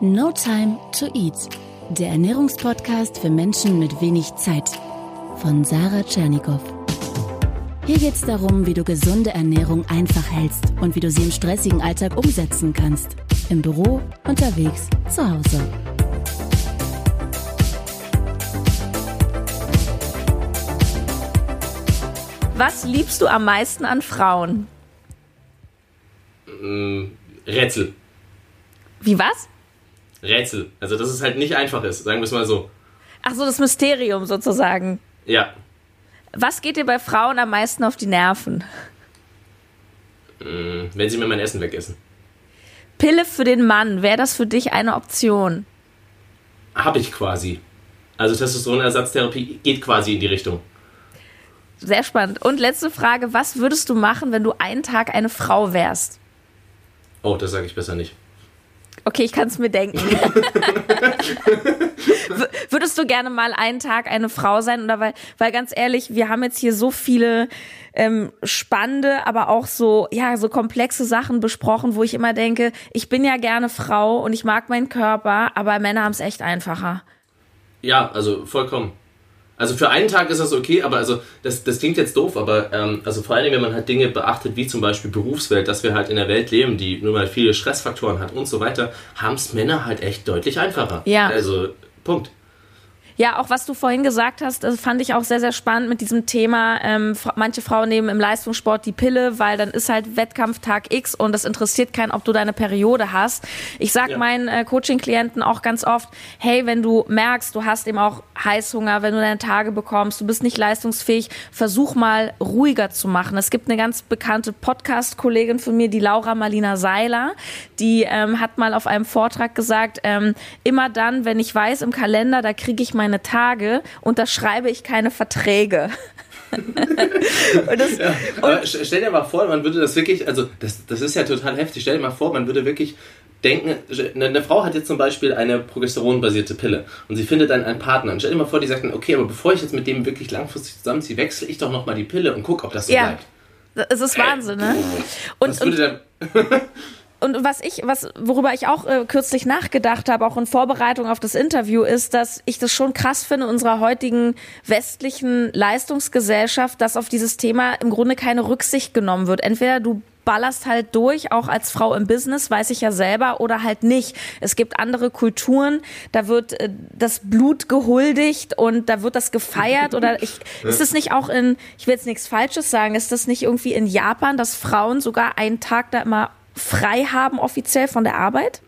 No Time to Eat, der Ernährungspodcast für Menschen mit wenig Zeit von Sarah Tschernikow. Hier geht es darum, wie du gesunde Ernährung einfach hältst und wie du sie im stressigen Alltag umsetzen kannst. Im Büro, unterwegs, zu Hause. Was liebst du am meisten an Frauen? Mm, Rätsel. Wie was? Rätsel. Also, dass es halt nicht einfach ist, sagen wir es mal so. Ach so, das Mysterium sozusagen. Ja. Was geht dir bei Frauen am meisten auf die Nerven? Mm, wenn sie mir mein Essen wegessen. Pille für den Mann, wäre das für dich eine Option? Hab ich quasi. Also Testosteronersatztherapie geht quasi in die Richtung. Sehr spannend. Und letzte Frage, was würdest du machen, wenn du einen Tag eine Frau wärst? Oh, das sage ich besser nicht. Okay, ich kann es mir denken. Würdest du gerne mal einen Tag eine Frau sein? Oder weil, weil ganz ehrlich, wir haben jetzt hier so viele ähm, spannende, aber auch so, ja, so komplexe Sachen besprochen, wo ich immer denke, ich bin ja gerne Frau und ich mag meinen Körper, aber Männer haben es echt einfacher. Ja, also vollkommen. Also für einen Tag ist das okay, aber also das, das klingt jetzt doof, aber ähm, also vor allem, wenn man halt Dinge beachtet, wie zum Beispiel Berufswelt, dass wir halt in der Welt leben, die nun mal viele Stressfaktoren hat und so weiter, haben es Männer halt echt deutlich einfacher. Ja. Also, Punkt. Ja, auch was du vorhin gesagt hast, das fand ich auch sehr, sehr spannend mit diesem Thema. Ähm, manche Frauen nehmen im Leistungssport die Pille, weil dann ist halt Wettkampftag X und das interessiert keinen, ob du deine Periode hast. Ich sag ja. meinen äh, Coaching-Klienten auch ganz oft, hey, wenn du merkst, du hast eben auch Heißhunger, wenn du deine Tage bekommst, du bist nicht leistungsfähig, versuch mal ruhiger zu machen. Es gibt eine ganz bekannte Podcast-Kollegin von mir, die Laura Marlina Seiler, die ähm, hat mal auf einem Vortrag gesagt, ähm, immer dann, wenn ich weiß im Kalender, da kriege ich mein meine Tage unterschreibe ich keine Verträge. das, ja, aber stell dir mal vor, man würde das wirklich, also das, das ist ja total heftig, stell dir mal vor, man würde wirklich denken, eine Frau hat jetzt zum Beispiel eine progesteronbasierte Pille und sie findet dann einen Partner. Und stell dir mal vor, die sagt dann, okay, aber bevor ich jetzt mit dem wirklich langfristig zusammenziehe, wechsle ich doch nochmal die Pille und gucke, ob das so ja. bleibt. Es ist Wahnsinn, ne? Und, Was würde dann und was ich, was, worüber ich auch äh, kürzlich nachgedacht habe, auch in Vorbereitung auf das Interview, ist, dass ich das schon krass finde in unserer heutigen westlichen Leistungsgesellschaft, dass auf dieses Thema im Grunde keine Rücksicht genommen wird. Entweder du ballerst halt durch, auch als Frau im Business, weiß ich ja selber, oder halt nicht. Es gibt andere Kulturen, da wird äh, das Blut gehuldigt und da wird das gefeiert oder ich, ist es nicht auch in, ich will jetzt nichts Falsches sagen, ist das nicht irgendwie in Japan, dass Frauen sogar einen Tag da immer frei haben offiziell von der Arbeit?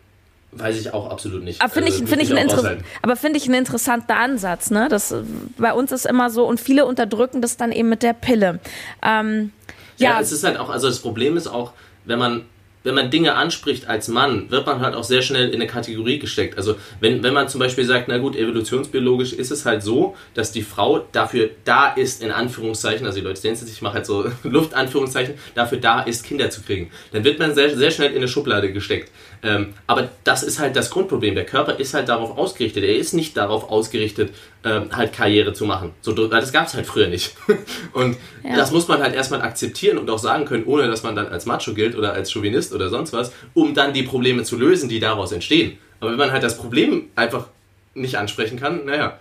Weiß ich auch absolut nicht. Aber finde ich, also, find ich, ich aber finde ich ein interessanter Ansatz, ne? Das bei uns ist immer so und viele unterdrücken das dann eben mit der Pille. Ähm, ja. ja, es ist halt auch, also das Problem ist auch, wenn man wenn man Dinge anspricht als Mann, wird man halt auch sehr schnell in eine Kategorie gesteckt. Also wenn, wenn man zum Beispiel sagt, na gut, evolutionsbiologisch ist es halt so, dass die Frau dafür da ist, in Anführungszeichen, also die Leute sehen es ich mache halt so Luftanführungszeichen, dafür da ist, Kinder zu kriegen. Dann wird man sehr, sehr schnell in eine Schublade gesteckt. Ähm, aber das ist halt das Grundproblem. Der Körper ist halt darauf ausgerichtet. Er ist nicht darauf ausgerichtet, ähm, halt Karriere zu machen. So, das gab es halt früher nicht. und ja. das muss man halt erstmal akzeptieren und auch sagen können, ohne dass man dann als Macho gilt oder als Chauvinist oder sonst was, um dann die Probleme zu lösen, die daraus entstehen. Aber wenn man halt das Problem einfach nicht ansprechen kann, naja,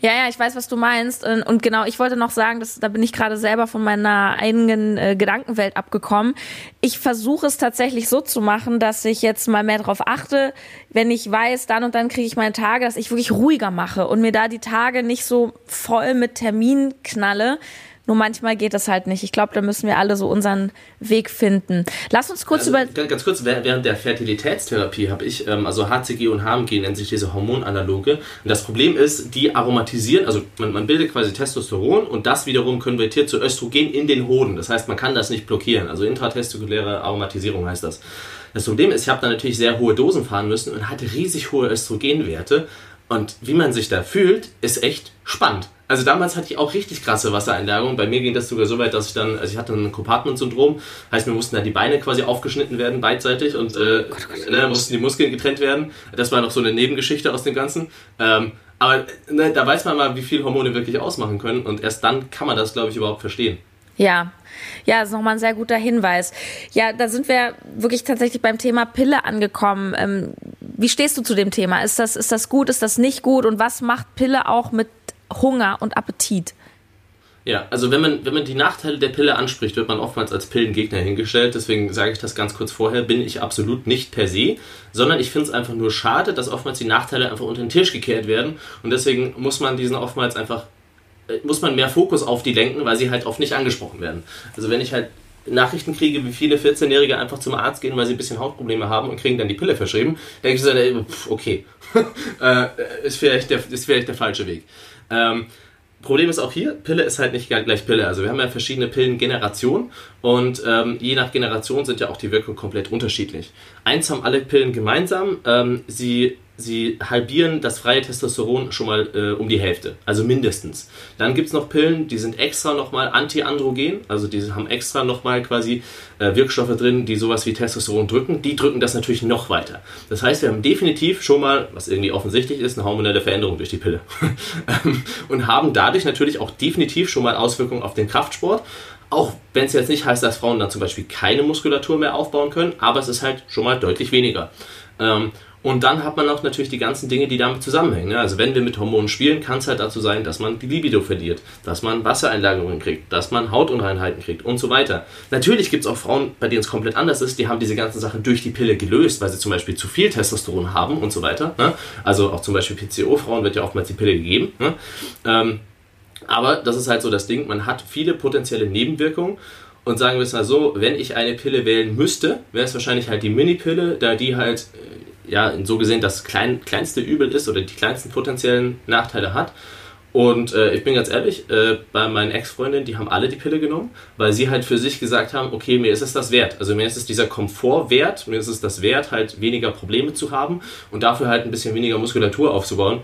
ja, ja, ich weiß, was du meinst. Und genau, ich wollte noch sagen, dass, da bin ich gerade selber von meiner eigenen äh, Gedankenwelt abgekommen. Ich versuche es tatsächlich so zu machen, dass ich jetzt mal mehr darauf achte, wenn ich weiß, dann und dann kriege ich meine Tage, dass ich wirklich ruhiger mache und mir da die Tage nicht so voll mit Termin knalle, nur manchmal geht das halt nicht. Ich glaube, da müssen wir alle so unseren Weg finden. Lass uns kurz also, über. Ganz kurz, während der Fertilitätstherapie habe ich, ähm, also HCG und HMG nennen sich diese Hormonanaloge. Und das Problem ist, die aromatisieren, also man, man bildet quasi Testosteron und das wiederum konvertiert zu Östrogen in den Hoden. Das heißt, man kann das nicht blockieren. Also intratestikuläre Aromatisierung heißt das. Das Problem ist, ich habe da natürlich sehr hohe Dosen fahren müssen und hatte riesig hohe Östrogenwerte. Und wie man sich da fühlt, ist echt spannend. Also damals hatte ich auch richtig krasse Wassereinlagerungen. Bei mir ging das sogar so weit, dass ich dann, also ich hatte ein Compartment-Syndrom, heißt mir mussten dann die Beine quasi aufgeschnitten werden, beidseitig und äh, oh Gott, oh Gott. Ne, mussten die Muskeln getrennt werden. Das war noch so eine Nebengeschichte aus dem Ganzen. Ähm, aber ne, da weiß man mal, wie viel Hormone wirklich ausmachen können und erst dann kann man das, glaube ich, überhaupt verstehen. Ja, ja, das ist nochmal ein sehr guter Hinweis. Ja, da sind wir wirklich tatsächlich beim Thema Pille angekommen. Ähm, wie stehst du zu dem Thema? Ist das, ist das gut, ist das nicht gut? Und was macht Pille auch mit Hunger und Appetit? Ja, also wenn man, wenn man die Nachteile der Pille anspricht, wird man oftmals als Pillengegner hingestellt. Deswegen sage ich das ganz kurz vorher, bin ich absolut nicht per se, sondern ich finde es einfach nur schade, dass oftmals die Nachteile einfach unter den Tisch gekehrt werden. Und deswegen muss man diesen oftmals einfach, äh, muss man mehr Fokus auf die lenken, weil sie halt oft nicht angesprochen werden. Also wenn ich halt Nachrichten kriege, wie viele 14-Jährige einfach zum Arzt gehen, weil sie ein bisschen Hautprobleme haben und kriegen dann die Pille verschrieben, denke ich so, okay, äh, ist, vielleicht der, ist vielleicht der falsche Weg. Ähm, Problem ist auch hier, Pille ist halt nicht gleich Pille. Also wir haben ja verschiedene Pillengenerationen und ähm, je nach Generation sind ja auch die Wirkungen komplett unterschiedlich. Eins haben alle Pillen gemeinsam, ähm, sie sie halbieren das freie Testosteron schon mal äh, um die Hälfte, also mindestens. Dann gibt es noch Pillen, die sind extra nochmal antiandrogen, also die haben extra nochmal quasi äh, Wirkstoffe drin, die sowas wie Testosteron drücken. Die drücken das natürlich noch weiter. Das heißt, wir haben definitiv schon mal, was irgendwie offensichtlich ist, eine hormonelle Veränderung durch die Pille. Und haben dadurch natürlich auch definitiv schon mal Auswirkungen auf den Kraftsport. Auch wenn es jetzt nicht heißt, dass Frauen dann zum Beispiel keine Muskulatur mehr aufbauen können, aber es ist halt schon mal deutlich weniger. Ähm, und dann hat man auch natürlich die ganzen Dinge, die damit zusammenhängen. Ne? Also wenn wir mit Hormonen spielen, kann es halt dazu sein, dass man die Libido verliert, dass man Wassereinlagerungen kriegt, dass man Hautunreinheiten kriegt und so weiter. Natürlich gibt es auch Frauen, bei denen es komplett anders ist, die haben diese ganzen Sachen durch die Pille gelöst, weil sie zum Beispiel zu viel Testosteron haben und so weiter. Ne? Also auch zum Beispiel PCO-Frauen wird ja oftmals die Pille gegeben. Ne? Ähm, aber das ist halt so das Ding, man hat viele potenzielle Nebenwirkungen und sagen wir es mal so, wenn ich eine Pille wählen müsste, wäre es wahrscheinlich halt die Mini-Pille, da die halt äh, ja, so gesehen das klein, kleinste Übel ist oder die kleinsten potenziellen Nachteile hat. Und äh, ich bin ganz ehrlich, äh, bei meinen Ex-Freundinnen, die haben alle die Pille genommen, weil sie halt für sich gesagt haben, okay, mir ist es das wert. Also mir ist es dieser Komfort wert, mir ist es das wert, halt weniger Probleme zu haben und dafür halt ein bisschen weniger Muskulatur aufzubauen.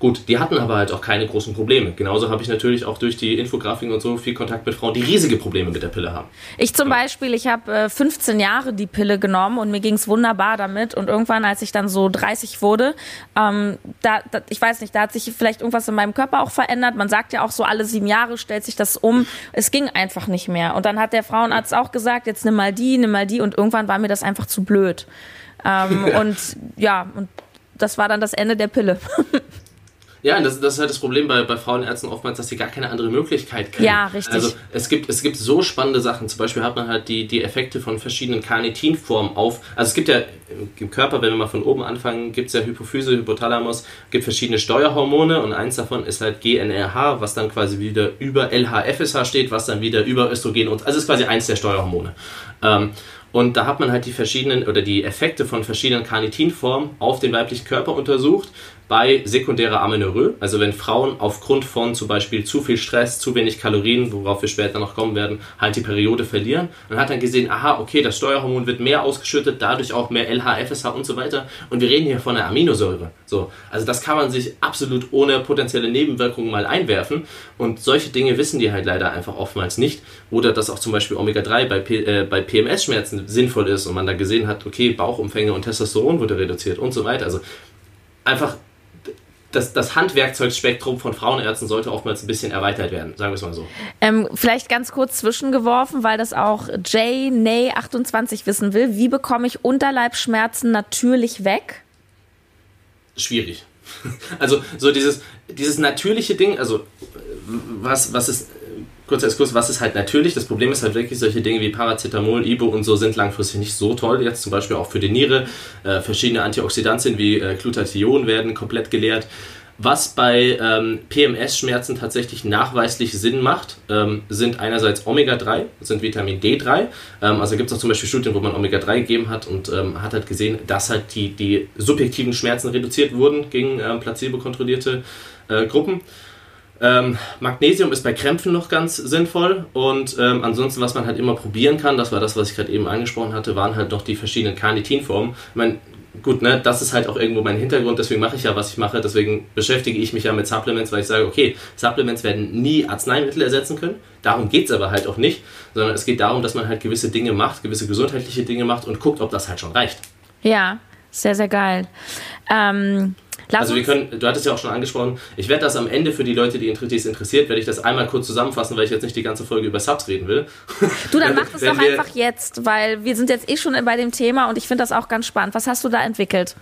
Gut, die hatten aber halt auch keine großen Probleme. Genauso habe ich natürlich auch durch die Infografiken und so viel Kontakt mit Frauen, die riesige Probleme mit der Pille haben. Ich zum ja. Beispiel, ich habe äh, 15 Jahre die Pille genommen und mir ging es wunderbar damit. Und irgendwann, als ich dann so 30 wurde, ähm, da, da, ich weiß nicht, da hat sich vielleicht irgendwas in meinem Körper auch verändert. Man sagt ja auch so, alle sieben Jahre stellt sich das um. Es ging einfach nicht mehr. Und dann hat der Frauenarzt auch gesagt, jetzt nimm mal die, nimm mal die. Und irgendwann war mir das einfach zu blöd. Ähm, und ja, und das war dann das Ende der Pille. Ja, das, das ist halt das Problem bei, bei Frauenärzten oftmals, dass sie gar keine andere Möglichkeit kennen. Ja, richtig. Also es gibt, es gibt so spannende Sachen. Zum Beispiel hat man halt die, die Effekte von verschiedenen Carnitinformen auf. Also es gibt ja im Körper, wenn wir mal von oben anfangen, gibt es ja Hypophyse, Hypothalamus, gibt verschiedene Steuerhormone und eins davon ist halt GNRH, was dann quasi wieder über LHFSH steht, was dann wieder über Östrogen und also ist quasi eins der Steuerhormone. Ähm, und da hat man halt die verschiedenen oder die Effekte von verschiedenen Carnitinformen auf den weiblichen Körper untersucht bei sekundärer Amenorrhoe, also wenn Frauen aufgrund von zum Beispiel zu viel Stress, zu wenig Kalorien, worauf wir später noch kommen werden, halt die Periode verlieren. Man hat dann gesehen, aha, okay, das Steuerhormon wird mehr ausgeschüttet, dadurch auch mehr LH, FSH und so weiter. Und wir reden hier von einer Aminosäure. So, also das kann man sich absolut ohne potenzielle Nebenwirkungen mal einwerfen. Und solche Dinge wissen die halt leider einfach oftmals nicht. Oder dass auch zum Beispiel Omega-3 bei, äh, bei PMS-Schmerzen sinnvoll ist und man da gesehen hat, okay, Bauchumfänge und Testosteron wurde reduziert und so weiter. Also einfach das, das Handwerkzeugspektrum von Frauenärzten sollte oftmals ein bisschen erweitert werden, sagen wir es mal so. Ähm, vielleicht ganz kurz zwischengeworfen, weil das auch Jay Ney 28 wissen will. Wie bekomme ich Unterleibsschmerzen natürlich weg? Schwierig. Also so dieses, dieses natürliche Ding, also was, was ist kurzer Exkurs, was ist halt natürlich? Das Problem ist halt wirklich, solche Dinge wie Paracetamol, Ibo und so sind langfristig nicht so toll. Jetzt zum Beispiel auch für die Niere. Äh, verschiedene Antioxidantien wie äh, Glutathion werden komplett geleert. Was bei ähm, PMS-Schmerzen tatsächlich nachweislich Sinn macht, ähm, sind einerseits Omega-3, sind Vitamin D3. Ähm, also gibt es auch zum Beispiel Studien, wo man Omega-3 gegeben hat und ähm, hat halt gesehen, dass halt die, die subjektiven Schmerzen reduziert wurden gegen ähm, placebo-kontrollierte äh, Gruppen. Ähm, Magnesium ist bei Krämpfen noch ganz sinnvoll und ähm, ansonsten, was man halt immer probieren kann, das war das, was ich gerade eben angesprochen hatte, waren halt noch die verschiedenen Carnitinformen. Ich meine, gut, ne, das ist halt auch irgendwo mein Hintergrund, deswegen mache ich ja, was ich mache, deswegen beschäftige ich mich ja mit Supplements, weil ich sage, okay, Supplements werden nie Arzneimittel ersetzen können, darum geht es aber halt auch nicht, sondern es geht darum, dass man halt gewisse Dinge macht, gewisse gesundheitliche Dinge macht und guckt, ob das halt schon reicht. Ja, sehr, sehr geil. Ähm, Lass also wir können, du hattest ja auch schon angesprochen, ich werde das am Ende für die Leute, die es interessiert, werde ich das einmal kurz zusammenfassen, weil ich jetzt nicht die ganze Folge über Subs reden will. Du, dann mach das doch einfach jetzt, weil wir sind jetzt eh schon bei dem Thema und ich finde das auch ganz spannend. Was hast du da entwickelt?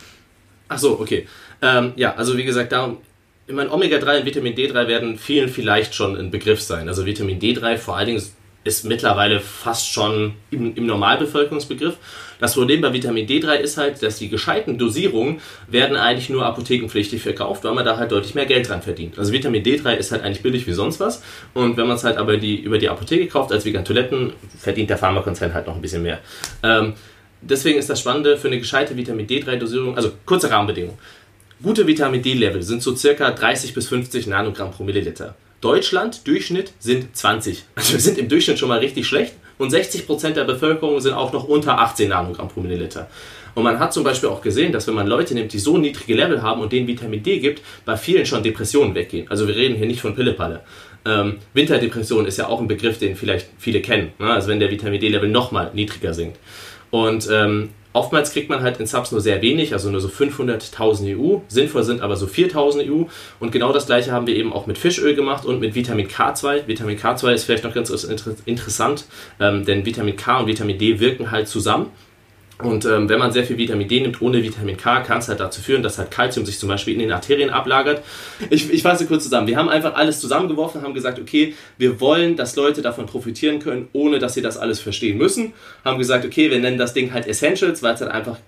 Ach so, okay. Ähm, ja, also wie gesagt, darum, ich meine, Omega-3 und Vitamin D3 werden vielen vielleicht schon ein Begriff sein. Also Vitamin D3 vor allen Dingen ist mittlerweile fast schon im, im Normalbevölkerungsbegriff. Das Problem bei Vitamin D3 ist halt, dass die gescheiten Dosierungen werden eigentlich nur apothekenpflichtig verkauft, weil man da halt deutlich mehr Geld dran verdient. Also Vitamin D3 ist halt eigentlich billig wie sonst was und wenn man es halt aber die, über die Apotheke kauft als Vegan Toiletten, verdient der Pharmakonzern halt noch ein bisschen mehr. Ähm, deswegen ist das Spannende für eine gescheite Vitamin D3-Dosierung, also kurze Rahmenbedingungen. Gute Vitamin D-Level sind so circa 30 bis 50 Nanogramm pro Milliliter. Deutschland, Durchschnitt, sind 20. Also wir sind im Durchschnitt schon mal richtig schlecht und 60% der Bevölkerung sind auch noch unter 18 Nanogramm pro Milliliter. Und man hat zum Beispiel auch gesehen, dass wenn man Leute nimmt, die so niedrige Level haben und denen Vitamin D gibt, bei vielen schon Depressionen weggehen. Also wir reden hier nicht von Pillepalle. Ähm, Winterdepression ist ja auch ein Begriff, den vielleicht viele kennen. Ne? Also wenn der Vitamin D-Level nochmal niedriger sinkt. Und ähm, Oftmals kriegt man halt in Subs nur sehr wenig, also nur so 500.000 EU. Sinnvoll sind aber so 4.000 EU. Und genau das gleiche haben wir eben auch mit Fischöl gemacht und mit Vitamin K2. Vitamin K2 ist vielleicht noch ganz interessant, ähm, denn Vitamin K und Vitamin D wirken halt zusammen. Und ähm, wenn man sehr viel Vitamin D nimmt ohne Vitamin K, kann es halt dazu führen, dass halt Kalzium sich zum Beispiel in den Arterien ablagert. Ich, ich fasse kurz zusammen. Wir haben einfach alles zusammengeworfen, haben gesagt, okay, wir wollen, dass Leute davon profitieren können, ohne dass sie das alles verstehen müssen. Haben gesagt, okay, wir nennen das Ding halt Essentials, weil es halt einfach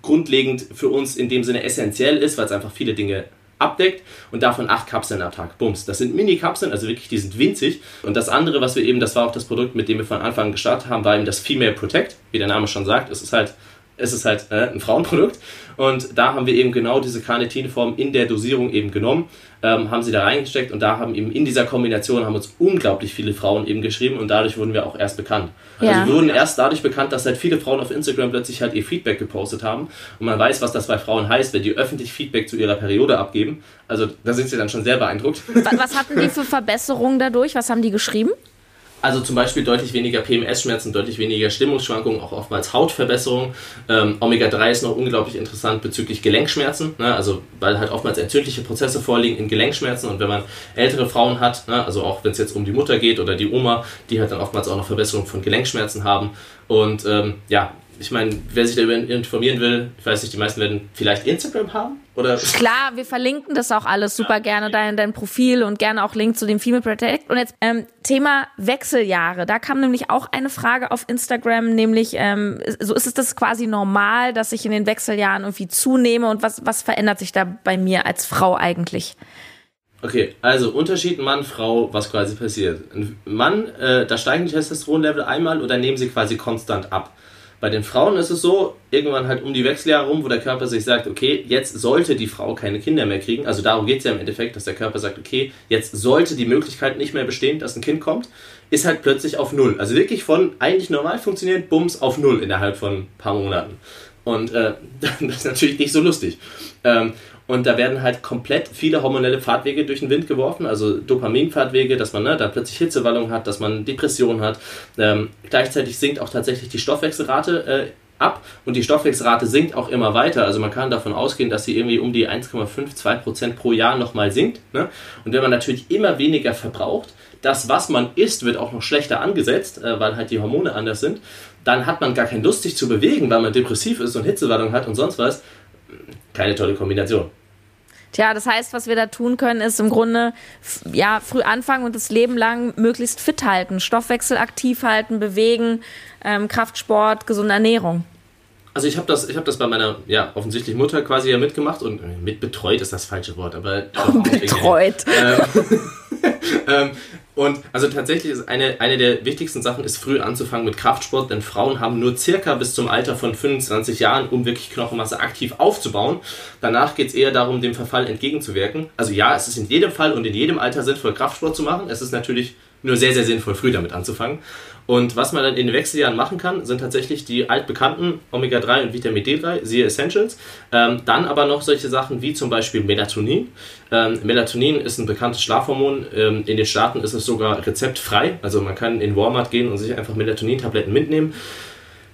grundlegend für uns in dem Sinne essentiell ist, weil es einfach viele Dinge abdeckt und davon acht Kapseln am Tag. Bums. Das sind Mini-Kapseln, also wirklich, die sind winzig. Und das andere, was wir eben, das war auch das Produkt, mit dem wir von Anfang an gestartet haben, war eben das Female Protect. Wie der Name schon sagt, es ist halt es ist halt äh, ein Frauenprodukt. Und da haben wir eben genau diese Carnitinform in der Dosierung eben genommen, ähm, haben sie da reingesteckt und da haben eben in dieser Kombination haben uns unglaublich viele Frauen eben geschrieben und dadurch wurden wir auch erst bekannt. Also ja. wir wurden erst dadurch bekannt, dass halt viele Frauen auf Instagram plötzlich halt ihr Feedback gepostet haben und man weiß, was das bei Frauen heißt, wenn die öffentlich Feedback zu ihrer Periode abgeben. Also da sind sie dann schon sehr beeindruckt. Was hatten die für Verbesserungen dadurch? Was haben die geschrieben? Also zum Beispiel deutlich weniger PMS-Schmerzen, deutlich weniger Stimmungsschwankungen, auch oftmals Hautverbesserung. Ähm, Omega-3 ist noch unglaublich interessant bezüglich Gelenkschmerzen, ne? also weil halt oftmals entzündliche Prozesse vorliegen in Gelenkschmerzen und wenn man ältere Frauen hat, ne? also auch wenn es jetzt um die Mutter geht oder die Oma, die halt dann oftmals auch noch Verbesserung von Gelenkschmerzen haben. Und ähm, ja, ich meine, wer sich darüber informieren will, ich weiß nicht, die meisten werden vielleicht Instagram haben oder? Klar, wir verlinken das auch alles super gerne, dein, dein Profil und gerne auch Link zu dem Female Protect. Und jetzt ähm, Thema Wechseljahre. Da kam nämlich auch eine Frage auf Instagram, nämlich ähm, so ist es das quasi normal, dass ich in den Wechseljahren irgendwie zunehme und was, was verändert sich da bei mir als Frau eigentlich? Okay, also Unterschied Mann-Frau, was quasi passiert. Ein Mann, äh, da steigen die Testosteronlevel einmal oder nehmen sie quasi konstant ab. Bei den Frauen ist es so, irgendwann halt um die Wechseljahre rum, wo der Körper sich sagt, okay, jetzt sollte die Frau keine Kinder mehr kriegen. Also darum geht es ja im Endeffekt, dass der Körper sagt, okay, jetzt sollte die Möglichkeit nicht mehr bestehen, dass ein Kind kommt, ist halt plötzlich auf Null. Also wirklich von eigentlich normal funktionierend, Bums, auf Null innerhalb von ein paar Monaten. Und äh, das ist natürlich nicht so lustig. Ähm, und da werden halt komplett viele hormonelle Pfadwege durch den Wind geworfen, also Dopaminpfadwege, dass man ne, da plötzlich Hitzewallung hat, dass man Depression hat. Ähm, gleichzeitig sinkt auch tatsächlich die Stoffwechselrate äh, ab und die Stoffwechselrate sinkt auch immer weiter. Also man kann davon ausgehen, dass sie irgendwie um die 1,52% pro Jahr nochmal sinkt. Ne? Und wenn man natürlich immer weniger verbraucht, das, was man isst, wird auch noch schlechter angesetzt, äh, weil halt die Hormone anders sind, dann hat man gar keine Lust, sich zu bewegen, weil man depressiv ist und Hitzewallung hat und sonst was keine tolle Kombination. Tja, das heißt, was wir da tun können, ist im Grunde ja früh anfangen und das Leben lang möglichst fit halten, Stoffwechsel aktiv halten, bewegen, ähm, Kraftsport, gesunde Ernährung. Also ich habe das, ich das bei meiner ja offensichtlich Mutter quasi ja mitgemacht und äh, mitbetreut ist das falsche Wort, aber oh, betreut. Ähm, ähm, und also tatsächlich ist eine, eine der wichtigsten Sachen ist früh anzufangen mit Kraftsport, denn Frauen haben nur circa bis zum Alter von 25 Jahren, um wirklich Knochenmasse aktiv aufzubauen. Danach geht es eher darum, dem Verfall entgegenzuwirken. Also ja, es ist in jedem Fall und in jedem Alter sinnvoll, Kraftsport zu machen. Es ist natürlich nur sehr, sehr sinnvoll, früh damit anzufangen. Und was man dann in den Wechseljahren machen kann, sind tatsächlich die altbekannten Omega-3 und Vitamin D3, siehe Essentials. Ähm, dann aber noch solche Sachen wie zum Beispiel Melatonin. Ähm, Melatonin ist ein bekanntes Schlafhormon. Ähm, in den Staaten ist es sogar rezeptfrei. Also man kann in Walmart gehen und sich einfach Melatonin-Tabletten mitnehmen.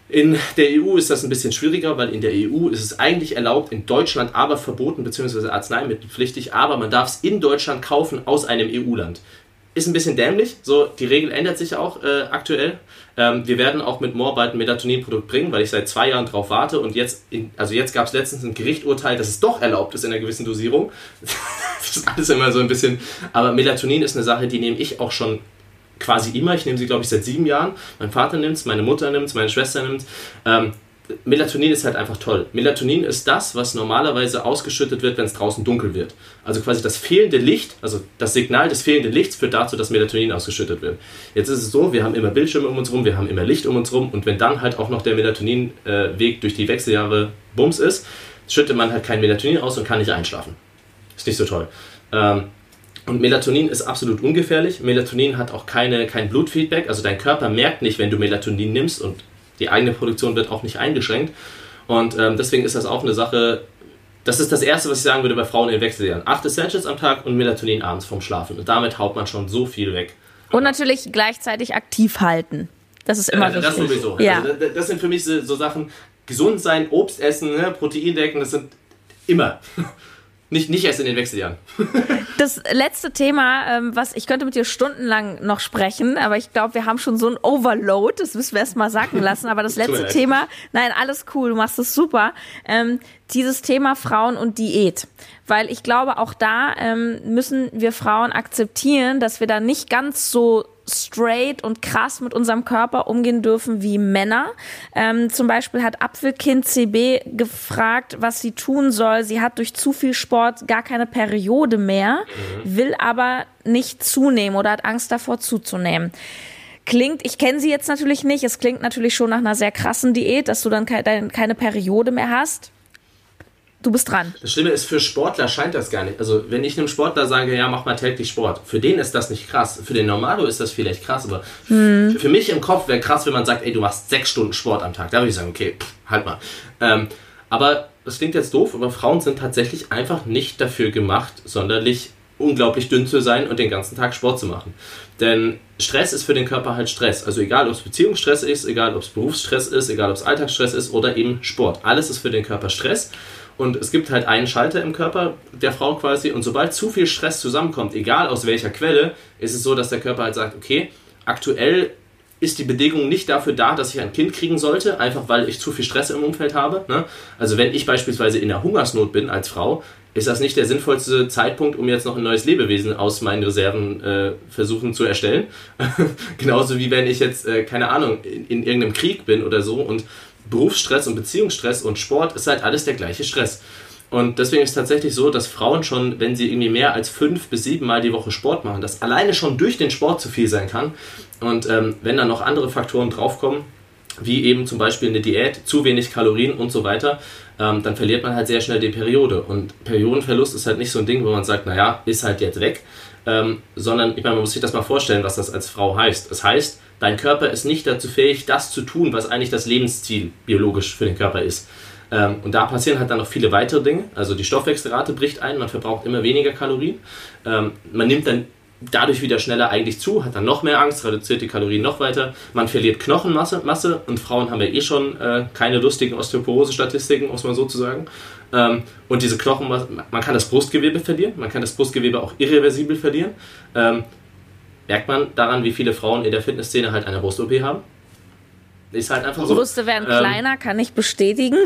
In der EU ist das ein bisschen schwieriger, weil in der EU ist es eigentlich erlaubt, in Deutschland aber verboten bzw. arzneimittelpflichtig, aber man darf es in Deutschland kaufen aus einem EU-Land. Ist ein bisschen dämlich. So, die Regel ändert sich auch äh, aktuell. Ähm, wir werden auch mit More bald ein Melatonin-Produkt bringen, weil ich seit zwei Jahren drauf warte und jetzt, in, also jetzt gab es letztens ein Gerichturteil, dass es doch erlaubt ist in einer gewissen Dosierung. das ist alles immer so ein bisschen, aber Melatonin ist eine Sache, die nehme ich auch schon quasi immer. Ich nehme sie, glaube ich, seit sieben Jahren. Mein Vater nimmt es, meine Mutter nimmt es, meine Schwester nimmt es. Ähm, Melatonin ist halt einfach toll. Melatonin ist das, was normalerweise ausgeschüttet wird, wenn es draußen dunkel wird. Also quasi das fehlende Licht, also das Signal des fehlenden Lichts führt dazu, dass Melatonin ausgeschüttet wird. Jetzt ist es so, wir haben immer Bildschirme um uns rum, wir haben immer Licht um uns rum und wenn dann halt auch noch der Melatoninweg durch die Wechseljahre Bums ist, schüttet man halt kein Melatonin aus und kann nicht einschlafen. Ist nicht so toll. Ähm, und Melatonin ist absolut ungefährlich. Melatonin hat auch keine, kein Blutfeedback. Also dein Körper merkt nicht, wenn du Melatonin nimmst und die eigene Produktion wird auch nicht eingeschränkt. Und ähm, deswegen ist das auch eine Sache, das ist das Erste, was ich sagen würde bei Frauen in Wechseljahren. Acht Essentials am Tag und Melatonin abends vorm Schlafen. Und damit haut man schon so viel weg. Und natürlich gleichzeitig aktiv halten. Das ist immer äh, wichtig. Das sowieso. Ja. Also, das sind für mich so, so Sachen, gesund sein, Obst essen, ne, Protein decken, das sind immer. Nicht, nicht erst in den Wechseljahren. Das letzte Thema, ähm, was ich könnte mit dir stundenlang noch sprechen, aber ich glaube, wir haben schon so ein Overload, das müssen wir erst mal sacken lassen. Aber das letzte Thema, nein, alles cool, du machst es super. Ähm, dieses Thema Frauen und Diät. Weil ich glaube, auch da ähm, müssen wir Frauen akzeptieren, dass wir da nicht ganz so straight und krass mit unserem Körper umgehen dürfen wie Männer. Ähm, zum Beispiel hat Apfelkind CB gefragt, was sie tun soll. Sie hat durch zu viel Sport gar keine Periode mehr, mhm. will aber nicht zunehmen oder hat Angst davor zuzunehmen. Klingt, ich kenne sie jetzt natürlich nicht, es klingt natürlich schon nach einer sehr krassen Diät, dass du dann keine Periode mehr hast. Du bist dran. Das Schlimme ist, für Sportler scheint das gar nicht. Also, wenn ich einem Sportler sage, ja, mach mal täglich Sport, für den ist das nicht krass. Für den Normalo ist das vielleicht krass, aber hm. für mich im Kopf wäre krass, wenn man sagt, ey, du machst sechs Stunden Sport am Tag. Da würde ich sagen, okay, pff, halt mal. Ähm, aber das klingt jetzt doof, aber Frauen sind tatsächlich einfach nicht dafür gemacht, sonderlich unglaublich dünn zu sein und den ganzen Tag Sport zu machen. Denn Stress ist für den Körper halt Stress. Also egal, ob es Beziehungsstress ist, egal, ob es Berufsstress ist, egal, ob es Alltagsstress ist oder eben Sport. Alles ist für den Körper Stress. Und es gibt halt einen Schalter im Körper der Frau quasi. Und sobald zu viel Stress zusammenkommt, egal aus welcher Quelle, ist es so, dass der Körper halt sagt, okay, aktuell ist die Bedingung nicht dafür da, dass ich ein Kind kriegen sollte, einfach weil ich zu viel Stress im Umfeld habe. Ne? Also wenn ich beispielsweise in der Hungersnot bin als Frau, ist das nicht der sinnvollste Zeitpunkt, um jetzt noch ein neues Lebewesen aus meinen Reserven äh, versuchen zu erstellen. Genauso wie wenn ich jetzt, äh, keine Ahnung, in, in irgendeinem Krieg bin oder so und Berufsstress und Beziehungsstress und Sport ist halt alles der gleiche Stress. Und deswegen ist es tatsächlich so, dass Frauen schon, wenn sie irgendwie mehr als fünf bis sieben Mal die Woche Sport machen, das alleine schon durch den Sport zu viel sein kann. Und ähm, wenn dann noch andere Faktoren draufkommen, wie eben zum Beispiel eine Diät, zu wenig Kalorien und so weiter, ähm, dann verliert man halt sehr schnell die Periode. Und Periodenverlust ist halt nicht so ein Ding, wo man sagt, naja, ist halt jetzt weg, ähm, sondern ich meine, man muss sich das mal vorstellen, was das als Frau heißt. Das heißt, Dein Körper ist nicht dazu fähig, das zu tun, was eigentlich das Lebensziel biologisch für den Körper ist. Ähm, und da passieren halt dann noch viele weitere Dinge. Also die Stoffwechselrate bricht ein, man verbraucht immer weniger Kalorien. Ähm, man nimmt dann dadurch wieder schneller eigentlich zu, hat dann noch mehr Angst, reduziert die Kalorien noch weiter. Man verliert Knochenmasse Masse, und Frauen haben ja eh schon äh, keine lustigen Osteoporose-Statistiken, muss man so zu sagen. Ähm, und diese Knochenmasse, man kann das Brustgewebe verlieren, man kann das Brustgewebe auch irreversibel verlieren. Ähm, merkt man daran, wie viele Frauen in der Fitnessszene halt eine Brust-OP haben. Ist halt einfach so. Brüste werden ähm, kleiner, kann ich bestätigen.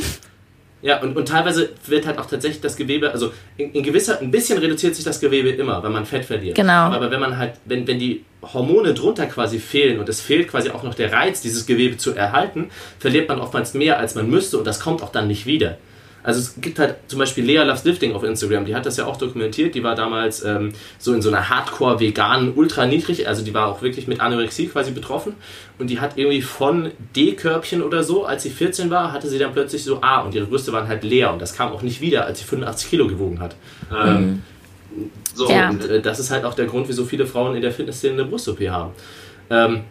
Ja, und, und teilweise wird halt auch tatsächlich das Gewebe, also in, in, gewisser, ein bisschen reduziert sich das Gewebe immer, wenn man Fett verliert. Genau. Aber wenn man halt, wenn, wenn die Hormone drunter quasi fehlen und es fehlt quasi auch noch der Reiz, dieses Gewebe zu erhalten, verliert man oftmals mehr, als man müsste und das kommt auch dann nicht wieder. Also es gibt halt zum Beispiel Lea Loves Lifting auf Instagram, die hat das ja auch dokumentiert. Die war damals ähm, so in so einer Hardcore-veganen, ultra niedrig, also die war auch wirklich mit Anorexie quasi betroffen. Und die hat irgendwie von D-Körbchen oder so, als sie 14 war, hatte sie dann plötzlich so A und ihre Brüste waren halt leer und das kam auch nicht wieder, als sie 85 Kilo gewogen hat. Ähm, mhm. so, ja. und äh, das ist halt auch der Grund, wieso viele Frauen in der Fitnessszene eine Brust-OP haben. Ähm,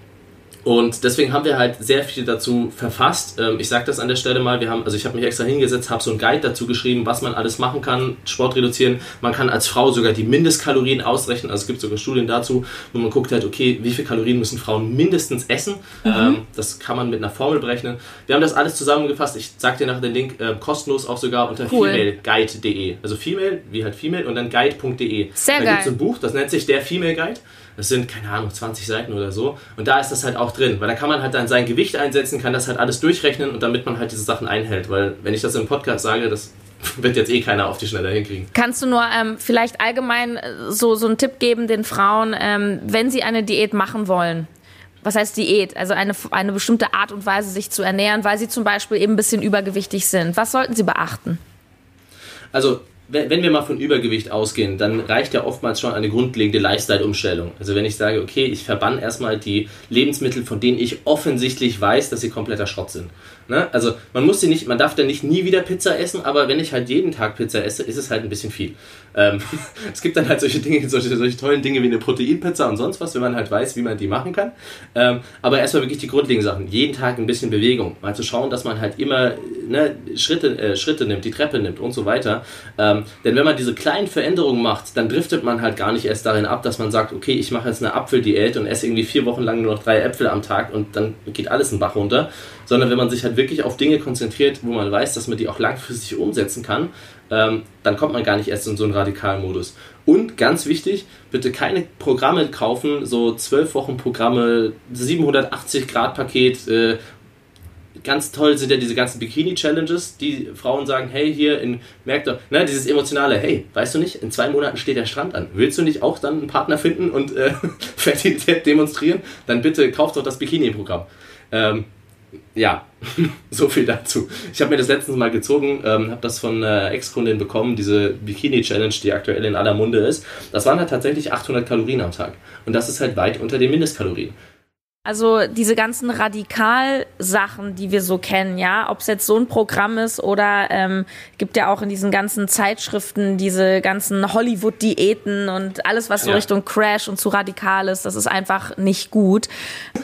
und deswegen haben wir halt sehr viel dazu verfasst. Ähm, ich sage das an der Stelle mal, wir haben, also ich habe mich extra hingesetzt, habe so einen Guide dazu geschrieben, was man alles machen kann, Sport reduzieren. Man kann als Frau sogar die Mindestkalorien ausrechnen. Also es gibt sogar Studien dazu, wo man guckt halt, okay, wie viele Kalorien müssen Frauen mindestens essen. Mhm. Ähm, das kann man mit einer Formel berechnen. Wir haben das alles zusammengefasst. Ich sage dir nachher den Link äh, kostenlos auch sogar unter cool. femaleguide.de. Also female, wie halt female und dann guide.de. Sehr da geil. gibt es ein Buch, das nennt sich der Female Guide. Das sind, keine Ahnung, 20 Seiten oder so. Und da ist das halt auch drin, weil da kann man halt dann sein Gewicht einsetzen, kann das halt alles durchrechnen und damit man halt diese Sachen einhält. Weil, wenn ich das im Podcast sage, das wird jetzt eh keiner auf die Schnelle hinkriegen. Kannst du nur ähm, vielleicht allgemein äh, so, so einen Tipp geben den Frauen, ähm, wenn sie eine Diät machen wollen? Was heißt Diät? Also eine, eine bestimmte Art und Weise, sich zu ernähren, weil sie zum Beispiel eben ein bisschen übergewichtig sind. Was sollten sie beachten? Also wenn wir mal von Übergewicht ausgehen, dann reicht ja oftmals schon eine grundlegende Lifestyle-Umstellung. Also wenn ich sage, okay, ich verbann erstmal die Lebensmittel, von denen ich offensichtlich weiß, dass sie kompletter Schrott sind. Ne? Also man muss sie nicht, man darf dann nicht nie wieder Pizza essen, aber wenn ich halt jeden Tag Pizza esse, ist es halt ein bisschen viel. Ähm, es gibt dann halt solche Dinge, solche, solche tollen Dinge wie eine Proteinpizza und sonst was, wenn man halt weiß, wie man die machen kann. Ähm, aber erstmal wirklich die grundlegenden Sachen. Jeden Tag ein bisschen Bewegung. Mal zu schauen, dass man halt immer ne, Schritte, äh, Schritte nimmt, die Treppe nimmt und so weiter. Ähm, denn wenn man diese kleinen Veränderungen macht, dann driftet man halt gar nicht erst darin ab, dass man sagt, okay, ich mache jetzt eine Apfeldiät und esse irgendwie vier Wochen lang nur noch drei Äpfel am Tag und dann geht alles einen Bach runter sondern wenn man sich halt wirklich auf Dinge konzentriert, wo man weiß, dass man die auch langfristig umsetzen kann, ähm, dann kommt man gar nicht erst in so einen radikalen Modus. Und ganz wichtig, bitte keine Programme kaufen, so 12 Wochen Programme, 780 Grad Paket. Äh, ganz toll sind ja diese ganzen Bikini-Challenges, die Frauen sagen, hey, hier in, merkt doch, ne, dieses emotionale, hey, weißt du nicht, in zwei Monaten steht der Strand an. Willst du nicht auch dann einen Partner finden und äh, Fertilität demonstrieren? Dann bitte kauf doch das Bikini-Programm. Ähm, ja, so viel dazu. Ich habe mir das letztens mal gezogen, ähm, habe das von einer Ex-Kundin bekommen, diese Bikini-Challenge, die aktuell in aller Munde ist. Das waren halt tatsächlich 800 Kalorien am Tag. Und das ist halt weit unter den Mindestkalorien. Also diese ganzen Radikalsachen, die wir so kennen, ja, ob es jetzt so ein Programm ist oder ähm, gibt ja auch in diesen ganzen Zeitschriften diese ganzen Hollywood-Diäten und alles, was so ja. Richtung Crash und zu radikal ist, das ist einfach nicht gut.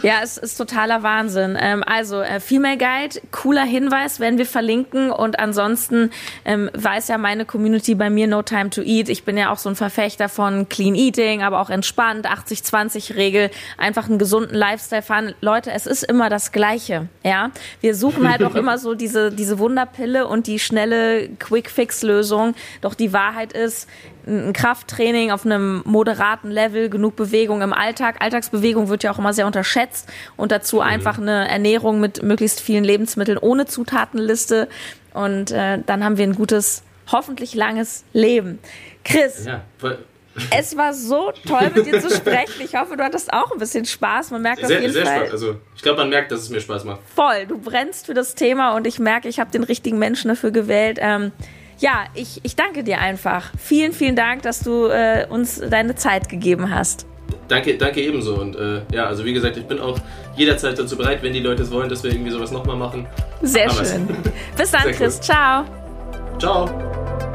Ja, es ist totaler Wahnsinn. Ähm, also äh, Female Guide, cooler Hinweis, werden wir verlinken und ansonsten ähm, weiß ja meine Community bei mir No Time to Eat. Ich bin ja auch so ein Verfechter von Clean Eating, aber auch entspannt, 80-20-Regel, einfach einen gesunden Lifestyle Stefan, Leute, es ist immer das Gleiche. Ja, wir suchen halt auch immer so diese, diese Wunderpille und die schnelle Quick-Fix-Lösung. Doch die Wahrheit ist, ein Krafttraining auf einem moderaten Level, genug Bewegung im Alltag. Alltagsbewegung wird ja auch immer sehr unterschätzt und dazu mhm. einfach eine Ernährung mit möglichst vielen Lebensmitteln ohne Zutatenliste. Und äh, dann haben wir ein gutes, hoffentlich langes Leben. Chris. Ja, es war so toll, mit dir zu sprechen. Ich hoffe, du hattest auch ein bisschen Spaß. Man merkt sehr, auf jeden sehr Fall. Spaß. Also, ich glaube, man merkt, dass es mir Spaß macht. Voll. Du brennst für das Thema und ich merke, ich habe den richtigen Menschen dafür gewählt. Ähm, ja, ich, ich danke dir einfach. Vielen, vielen Dank, dass du äh, uns deine Zeit gegeben hast. Danke, danke ebenso. Und äh, ja, also wie gesagt, ich bin auch jederzeit dazu bereit, wenn die Leute es wollen, dass wir irgendwie sowas nochmal machen. Sehr schön. Bis dann, Chris. Cool. Ciao. Ciao.